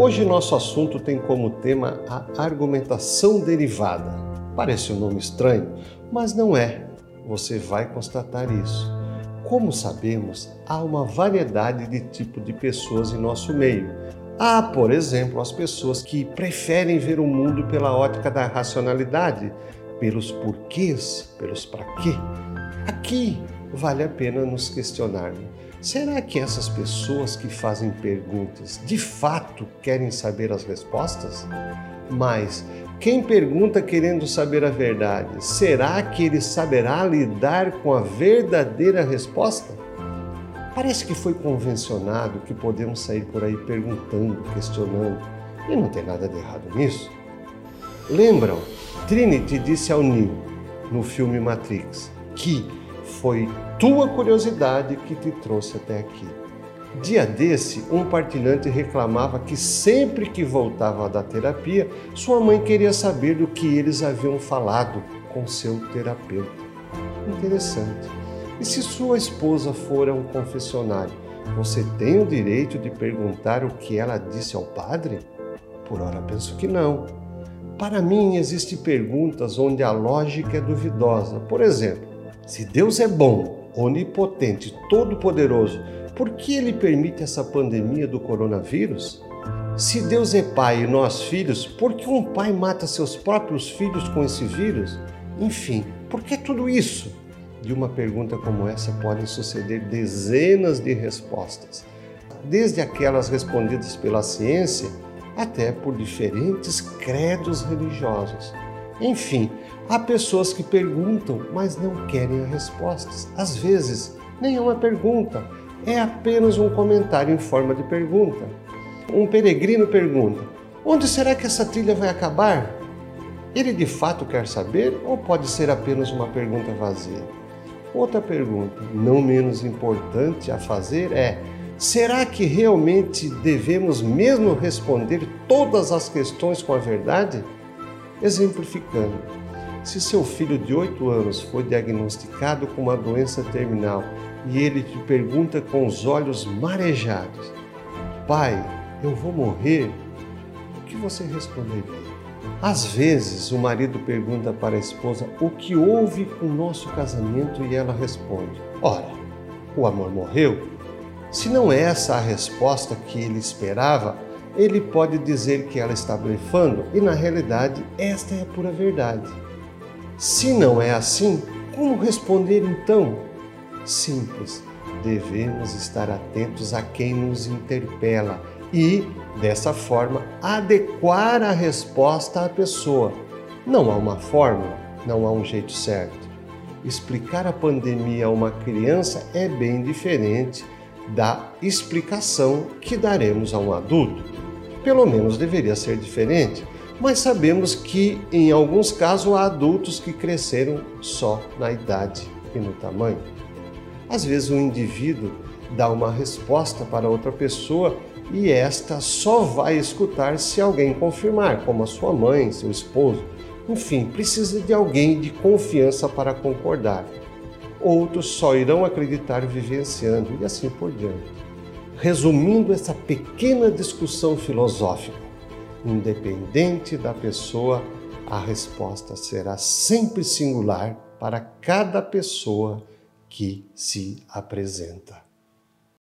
Hoje nosso assunto tem como tema a argumentação derivada. Parece um nome estranho, mas não é. Você vai constatar isso. Como sabemos, há uma variedade de tipo de pessoas em nosso meio. Há, por exemplo, as pessoas que preferem ver o mundo pela ótica da racionalidade, pelos porquês, pelos para quê. Aqui vale a pena nos questionar. Será que essas pessoas que fazem perguntas de fato querem saber as respostas? Mas quem pergunta querendo saber a verdade, será que ele saberá lidar com a verdadeira resposta? Parece que foi convencionado que podemos sair por aí perguntando, questionando, e não tem nada de errado nisso. Lembram? Trinity disse ao Neo, no filme Matrix, que foi tua curiosidade que te trouxe até aqui. Dia desse, um partilhante reclamava que sempre que voltava da terapia, sua mãe queria saber do que eles haviam falado com seu terapeuta. Interessante. E se sua esposa for a um confessionário, você tem o direito de perguntar o que ela disse ao padre? Por ora penso que não. Para mim, existem perguntas onde a lógica é duvidosa. Por exemplo, se Deus é bom, onipotente, todo-poderoso, por que ele permite essa pandemia do coronavírus? Se Deus é pai e nós filhos, por que um pai mata seus próprios filhos com esse vírus? Enfim, por que tudo isso? De uma pergunta como essa podem suceder dezenas de respostas, desde aquelas respondidas pela ciência até por diferentes credos religiosos. Enfim, há pessoas que perguntam, mas não querem as respostas. Às vezes, nem é uma pergunta, é apenas um comentário em forma de pergunta. Um peregrino pergunta: Onde será que essa trilha vai acabar? Ele de fato quer saber ou pode ser apenas uma pergunta vazia? Outra pergunta, não menos importante a fazer, é: será que realmente devemos mesmo responder todas as questões com a verdade? Exemplificando, se seu filho de 8 anos foi diagnosticado com uma doença terminal e ele te pergunta com os olhos marejados: Pai, eu vou morrer? O que você responderia? Às vezes, o marido pergunta para a esposa o que houve com o nosso casamento e ela responde: Ora, o amor morreu? Se não é essa a resposta que ele esperava, ele pode dizer que ela está blefando e na realidade esta é a pura verdade. Se não é assim, como responder então? Simples, devemos estar atentos a quem nos interpela e, dessa forma, adequar a resposta à pessoa. Não há uma fórmula, não há um jeito certo. Explicar a pandemia a uma criança é bem diferente da explicação que daremos a um adulto. Pelo menos deveria ser diferente, mas sabemos que em alguns casos há adultos que cresceram só na idade e no tamanho. Às vezes um indivíduo dá uma resposta para outra pessoa e esta só vai escutar se alguém confirmar, como a sua mãe, seu esposo. Enfim, precisa de alguém de confiança para concordar outros só irão acreditar vivenciando e assim por diante. Resumindo essa pequena discussão filosófica, independente da pessoa, a resposta será sempre singular para cada pessoa que se apresenta.